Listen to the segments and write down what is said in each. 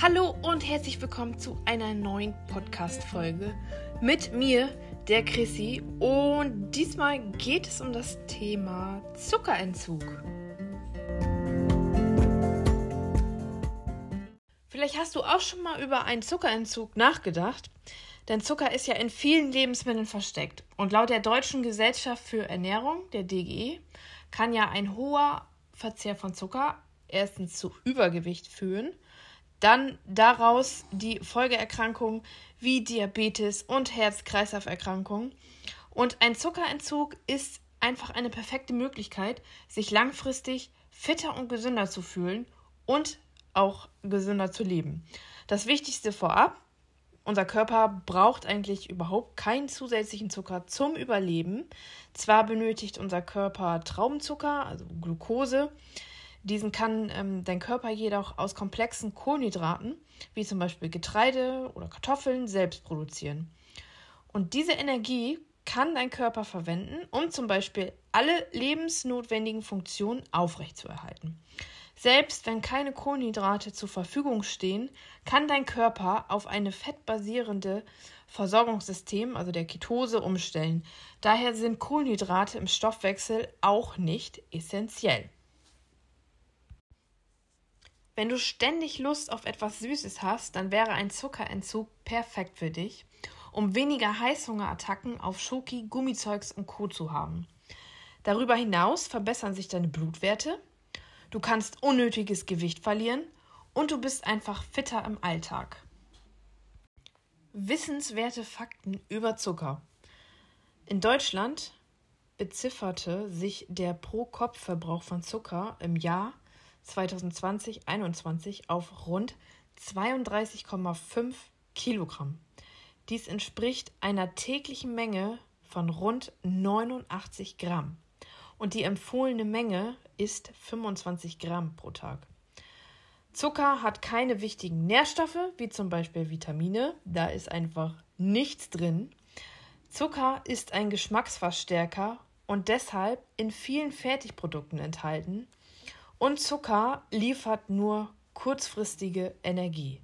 Hallo und herzlich willkommen zu einer neuen Podcast-Folge mit mir, der Chrissy. Und diesmal geht es um das Thema Zuckerentzug. Vielleicht hast du auch schon mal über einen Zuckerentzug nachgedacht. Denn Zucker ist ja in vielen Lebensmitteln versteckt. Und laut der Deutschen Gesellschaft für Ernährung, der DGE, kann ja ein hoher Verzehr von Zucker erstens zu Übergewicht führen dann daraus die Folgeerkrankungen wie Diabetes und Herz-Kreislauf-Erkrankungen. Und ein Zuckerentzug ist einfach eine perfekte Möglichkeit, sich langfristig fitter und gesünder zu fühlen und auch gesünder zu leben. Das Wichtigste vorab, unser Körper braucht eigentlich überhaupt keinen zusätzlichen Zucker zum Überleben. Zwar benötigt unser Körper Traubenzucker, also Glucose, diesen kann ähm, dein Körper jedoch aus komplexen Kohlenhydraten, wie zum Beispiel Getreide oder Kartoffeln, selbst produzieren. Und diese Energie kann dein Körper verwenden, um zum Beispiel alle lebensnotwendigen Funktionen aufrechtzuerhalten. Selbst wenn keine Kohlenhydrate zur Verfügung stehen, kann dein Körper auf eine fettbasierende Versorgungssystem, also der Ketose, umstellen. Daher sind Kohlenhydrate im Stoffwechsel auch nicht essentiell. Wenn du ständig Lust auf etwas Süßes hast, dann wäre ein Zuckerentzug perfekt für dich, um weniger Heißhungerattacken auf Schoki, Gummizeugs und Co. zu haben. Darüber hinaus verbessern sich deine Blutwerte, du kannst unnötiges Gewicht verlieren und du bist einfach fitter im Alltag. Wissenswerte Fakten über Zucker. In Deutschland bezifferte sich der Pro-Kopf-Verbrauch von Zucker im Jahr 2020-21 auf rund 32,5 Kilogramm. Dies entspricht einer täglichen Menge von rund 89 Gramm. Und die empfohlene Menge ist 25 Gramm pro Tag. Zucker hat keine wichtigen Nährstoffe, wie zum Beispiel Vitamine. Da ist einfach nichts drin. Zucker ist ein Geschmacksverstärker und deshalb in vielen Fertigprodukten enthalten und Zucker liefert nur kurzfristige Energie.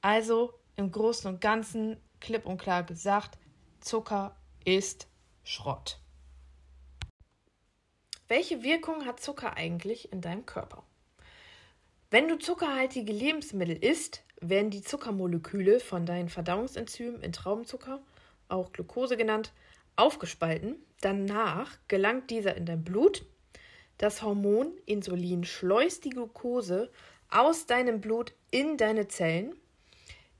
Also im Großen und Ganzen klipp und klar gesagt, Zucker ist Schrott. Welche Wirkung hat Zucker eigentlich in deinem Körper? Wenn du zuckerhaltige Lebensmittel isst, werden die Zuckermoleküle von deinen Verdauungsenzymen in Traubenzucker, auch Glucose genannt, aufgespalten. Danach gelangt dieser in dein Blut das Hormon Insulin schleust die Glucose aus deinem Blut in deine Zellen.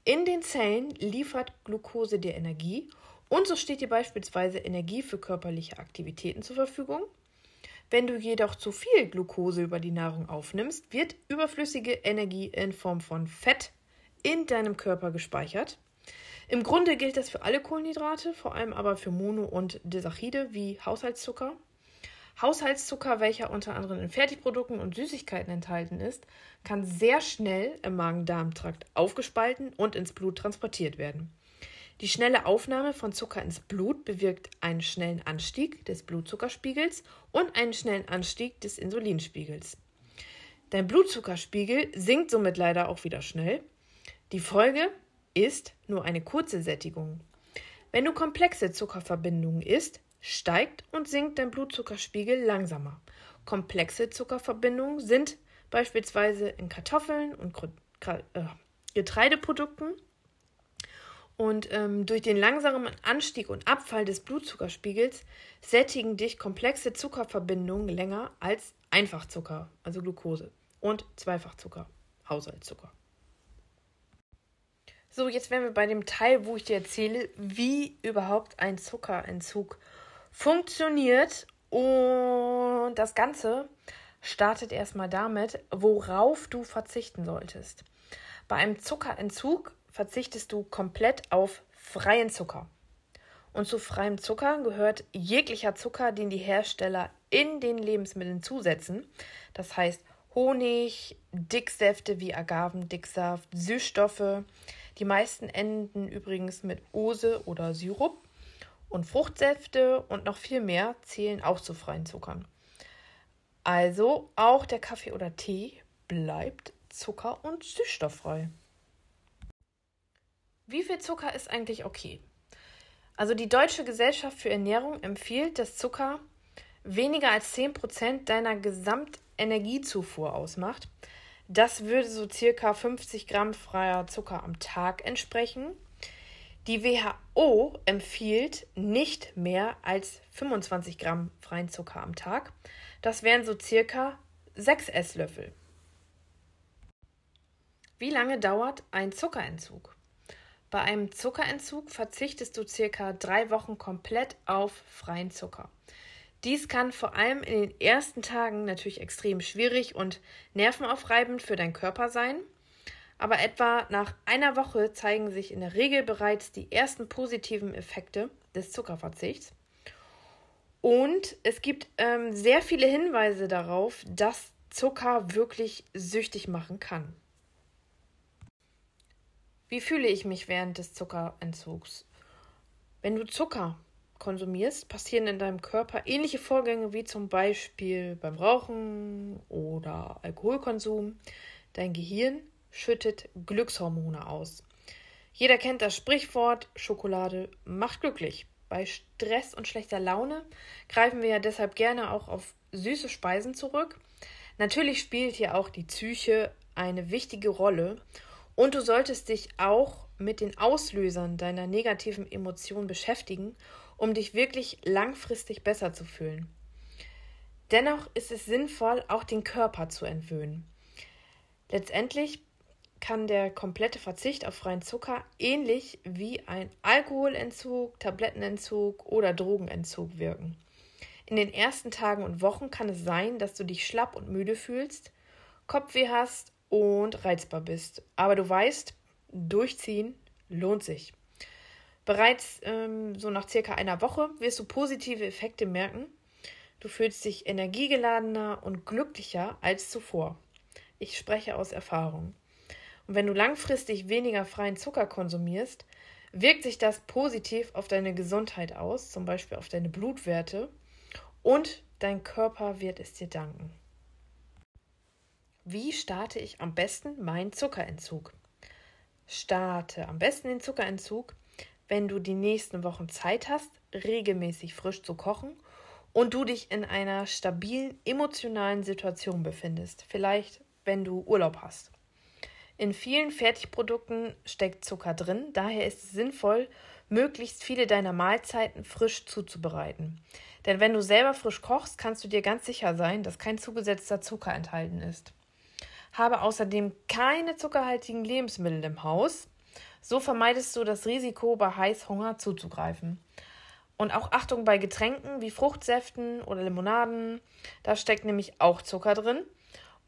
In den Zellen liefert Glucose dir Energie und so steht dir beispielsweise Energie für körperliche Aktivitäten zur Verfügung. Wenn du jedoch zu viel Glucose über die Nahrung aufnimmst, wird überflüssige Energie in Form von Fett in deinem Körper gespeichert. Im Grunde gilt das für alle Kohlenhydrate, vor allem aber für Mono- und Disachide wie Haushaltszucker. Haushaltszucker, welcher unter anderem in Fertigprodukten und Süßigkeiten enthalten ist, kann sehr schnell im Magen-Darm-Trakt aufgespalten und ins Blut transportiert werden. Die schnelle Aufnahme von Zucker ins Blut bewirkt einen schnellen Anstieg des Blutzuckerspiegels und einen schnellen Anstieg des Insulinspiegels. Dein Blutzuckerspiegel sinkt somit leider auch wieder schnell. Die Folge ist nur eine kurze Sättigung. Wenn du komplexe Zuckerverbindungen isst, steigt und sinkt dein Blutzuckerspiegel langsamer. Komplexe Zuckerverbindungen sind beispielsweise in Kartoffeln und äh, Getreideprodukten. Und ähm, durch den langsamen Anstieg und Abfall des Blutzuckerspiegels sättigen dich komplexe Zuckerverbindungen länger als Einfachzucker, also Glucose, und Zweifachzucker, Haushaltszucker. So, jetzt wären wir bei dem Teil, wo ich dir erzähle, wie überhaupt ein Zuckerentzug funktioniert. Und das Ganze startet erstmal damit, worauf du verzichten solltest. Bei einem Zuckerentzug verzichtest du komplett auf freien Zucker. Und zu freiem Zucker gehört jeglicher Zucker, den die Hersteller in den Lebensmitteln zusetzen. Das heißt Honig, Dicksäfte wie Agavendicksaft, Süßstoffe. Die meisten enden übrigens mit Ose oder Sirup. Und Fruchtsäfte und noch viel mehr zählen auch zu freien Zuckern. Also auch der Kaffee oder Tee bleibt zucker- und süßstofffrei. Wie viel Zucker ist eigentlich okay? Also die Deutsche Gesellschaft für Ernährung empfiehlt, dass Zucker weniger als 10% deiner Gesamtenergiezufuhr ausmacht. Das würde so circa 50 Gramm freier Zucker am Tag entsprechen. Die WHO empfiehlt nicht mehr als 25 Gramm freien Zucker am Tag. Das wären so circa 6 Esslöffel. Wie lange dauert ein Zuckerentzug? Bei einem Zuckerentzug verzichtest du circa drei Wochen komplett auf freien Zucker. Dies kann vor allem in den ersten Tagen natürlich extrem schwierig und nervenaufreibend für deinen Körper sein. Aber etwa nach einer Woche zeigen sich in der Regel bereits die ersten positiven Effekte des Zuckerverzichts. Und es gibt ähm, sehr viele Hinweise darauf, dass Zucker wirklich süchtig machen kann. Wie fühle ich mich während des Zuckerentzugs? Wenn du Zucker konsumierst, passieren in deinem Körper ähnliche Vorgänge wie zum Beispiel beim Rauchen oder Alkoholkonsum. Dein Gehirn schüttet Glückshormone aus. Jeder kennt das Sprichwort, Schokolade macht glücklich. Bei Stress und schlechter Laune greifen wir ja deshalb gerne auch auf süße Speisen zurück. Natürlich spielt hier auch die Psyche eine wichtige Rolle und du solltest dich auch mit den Auslösern deiner negativen Emotionen beschäftigen, um dich wirklich langfristig besser zu fühlen. Dennoch ist es sinnvoll, auch den Körper zu entwöhnen. Letztendlich kann der komplette Verzicht auf freien Zucker ähnlich wie ein Alkoholentzug, Tablettenentzug oder Drogenentzug wirken. In den ersten Tagen und Wochen kann es sein, dass du dich schlapp und müde fühlst, Kopfweh hast und reizbar bist. Aber du weißt, durchziehen lohnt sich. Bereits ähm, so nach circa einer Woche wirst du positive Effekte merken. Du fühlst dich energiegeladener und glücklicher als zuvor. Ich spreche aus Erfahrung. Und wenn du langfristig weniger freien Zucker konsumierst, wirkt sich das positiv auf deine Gesundheit aus, zum Beispiel auf deine Blutwerte, und dein Körper wird es dir danken. Wie starte ich am besten meinen Zuckerentzug? Starte am besten den Zuckerentzug, wenn du die nächsten Wochen Zeit hast, regelmäßig frisch zu kochen und du dich in einer stabilen emotionalen Situation befindest. Vielleicht, wenn du Urlaub hast. In vielen Fertigprodukten steckt Zucker drin, daher ist es sinnvoll, möglichst viele deiner Mahlzeiten frisch zuzubereiten. Denn wenn du selber frisch kochst, kannst du dir ganz sicher sein, dass kein zugesetzter Zucker enthalten ist. Habe außerdem keine zuckerhaltigen Lebensmittel im Haus. So vermeidest du das Risiko, bei Heißhunger zuzugreifen. Und auch Achtung bei Getränken wie Fruchtsäften oder Limonaden. Da steckt nämlich auch Zucker drin.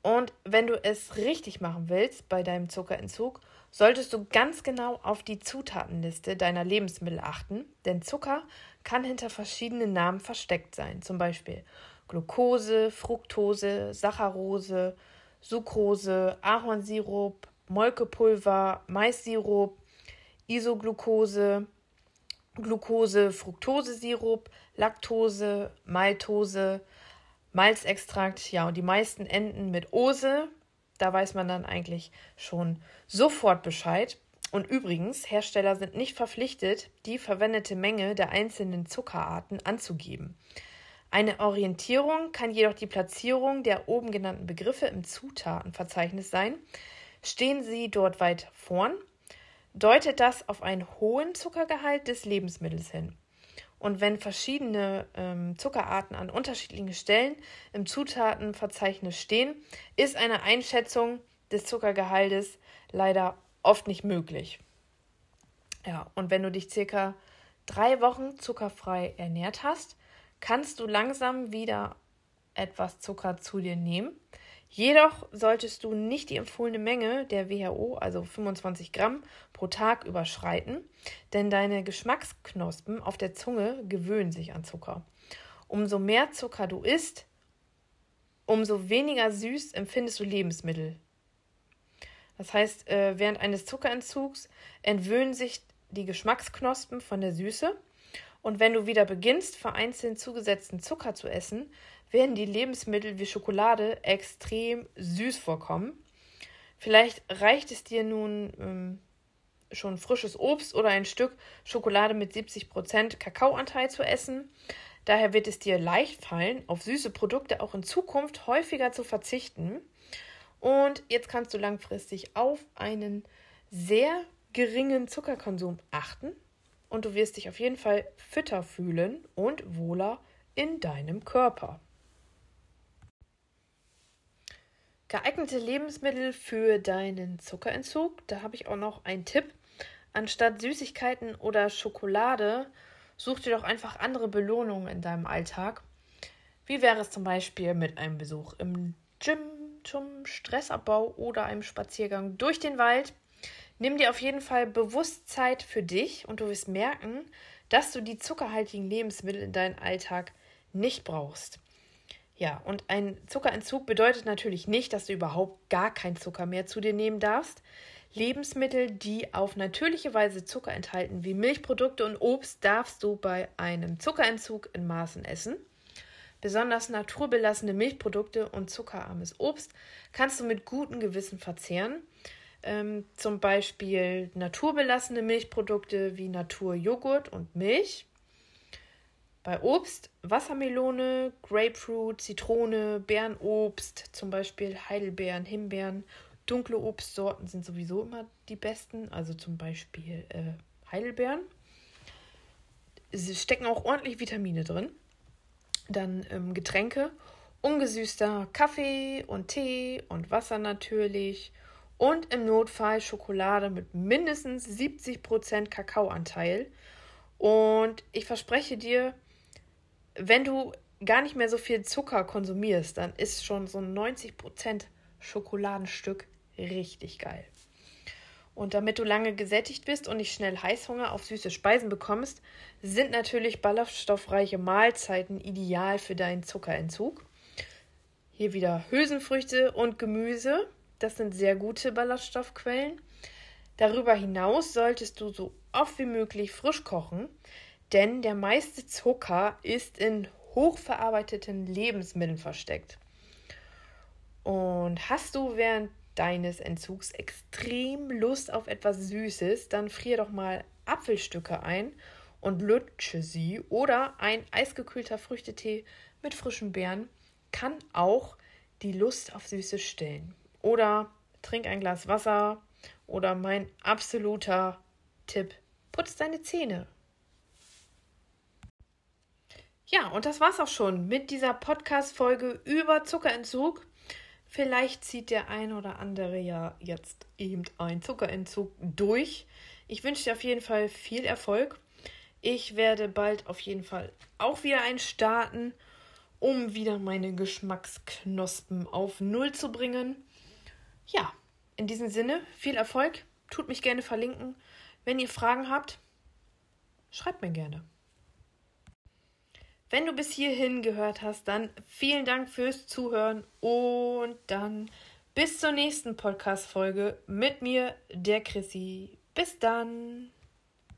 Und wenn du es richtig machen willst bei deinem Zuckerentzug, solltest du ganz genau auf die Zutatenliste deiner Lebensmittel achten, denn Zucker kann hinter verschiedenen Namen versteckt sein, zum Beispiel Glucose, Fructose, Saccharose, Sucrose, Ahornsirup, Molkepulver, Maissirup, Isoglucose, Glucose, Fructosesirup, Laktose, Maltose, Malzextrakt, ja, und die meisten enden mit Ose. Da weiß man dann eigentlich schon sofort Bescheid. Und übrigens, Hersteller sind nicht verpflichtet, die verwendete Menge der einzelnen Zuckerarten anzugeben. Eine Orientierung kann jedoch die Platzierung der oben genannten Begriffe im Zutatenverzeichnis sein. Stehen sie dort weit vorn, deutet das auf einen hohen Zuckergehalt des Lebensmittels hin. Und wenn verschiedene ähm, Zuckerarten an unterschiedlichen Stellen im Zutatenverzeichnis stehen, ist eine Einschätzung des Zuckergehaltes leider oft nicht möglich. Ja, und wenn du dich circa drei Wochen zuckerfrei ernährt hast, kannst du langsam wieder etwas Zucker zu dir nehmen. Jedoch solltest du nicht die empfohlene Menge der WHO, also 25 Gramm pro Tag, überschreiten, denn deine Geschmacksknospen auf der Zunge gewöhnen sich an Zucker. Umso mehr Zucker du isst, umso weniger süß empfindest du Lebensmittel. Das heißt, äh, während eines Zuckerentzugs entwöhnen sich die Geschmacksknospen von der Süße und wenn du wieder beginnst, vereinzelt zugesetzten Zucker zu essen, werden die Lebensmittel wie Schokolade extrem süß vorkommen. Vielleicht reicht es dir nun ähm, schon frisches Obst oder ein Stück Schokolade mit 70% Kakaoanteil zu essen. Daher wird es dir leicht fallen, auf süße Produkte auch in Zukunft häufiger zu verzichten. Und jetzt kannst du langfristig auf einen sehr geringen Zuckerkonsum achten und du wirst dich auf jeden Fall fitter fühlen und wohler in deinem Körper. Geeignete Lebensmittel für deinen Zuckerentzug. Da habe ich auch noch einen Tipp. Anstatt Süßigkeiten oder Schokolade, such dir doch einfach andere Belohnungen in deinem Alltag. Wie wäre es zum Beispiel mit einem Besuch im Gym zum Stressabbau oder einem Spaziergang durch den Wald? Nimm dir auf jeden Fall bewusst Zeit für dich und du wirst merken, dass du die zuckerhaltigen Lebensmittel in deinem Alltag nicht brauchst. Ja, und ein Zuckerentzug bedeutet natürlich nicht, dass du überhaupt gar kein Zucker mehr zu dir nehmen darfst. Lebensmittel, die auf natürliche Weise Zucker enthalten, wie Milchprodukte und Obst, darfst du bei einem Zuckerentzug in Maßen essen. Besonders naturbelassene Milchprodukte und zuckerarmes Obst kannst du mit gutem Gewissen verzehren. Ähm, zum Beispiel naturbelassene Milchprodukte wie Naturjoghurt und Milch. Bei Obst Wassermelone, Grapefruit, Zitrone, Beerenobst, zum Beispiel Heidelbeeren, Himbeeren. Dunkle Obstsorten sind sowieso immer die besten, also zum Beispiel äh, Heidelbeeren. Es stecken auch ordentlich Vitamine drin. Dann ähm, Getränke, ungesüßter Kaffee und Tee und Wasser natürlich und im Notfall Schokolade mit mindestens 70% Kakaoanteil. Und ich verspreche dir, wenn du gar nicht mehr so viel Zucker konsumierst, dann ist schon so ein 90% Schokoladenstück richtig geil. Und damit du lange gesättigt bist und nicht schnell Heißhunger auf süße Speisen bekommst, sind natürlich ballaststoffreiche Mahlzeiten ideal für deinen Zuckerentzug. Hier wieder Hülsenfrüchte und Gemüse das sind sehr gute Ballaststoffquellen. Darüber hinaus solltest du so oft wie möglich frisch kochen, denn der meiste Zucker ist in hochverarbeiteten Lebensmitteln versteckt. Und hast du während deines Entzugs extrem Lust auf etwas Süßes, dann frier doch mal Apfelstücke ein und lutsche sie oder ein eisgekühlter Früchtetee mit frischen Beeren kann auch die Lust auf Süßes stillen. Oder trink ein Glas Wasser. Oder mein absoluter Tipp, putz deine Zähne. Ja, und das war's auch schon mit dieser Podcast-Folge über Zuckerentzug. Vielleicht zieht der ein oder andere ja jetzt eben einen Zuckerentzug durch. Ich wünsche dir auf jeden Fall viel Erfolg. Ich werde bald auf jeden Fall auch wieder einen starten, um wieder meine Geschmacksknospen auf Null zu bringen. Ja, in diesem Sinne, viel Erfolg. Tut mich gerne verlinken. Wenn ihr Fragen habt, schreibt mir gerne. Wenn du bis hierhin gehört hast, dann vielen Dank fürs Zuhören und dann bis zur nächsten Podcast-Folge mit mir, der Chrissy. Bis dann!